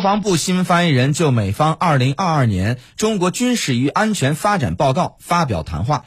国防部新闻发言人就美方二零二二年中国军事与安全发展报告发表谈话。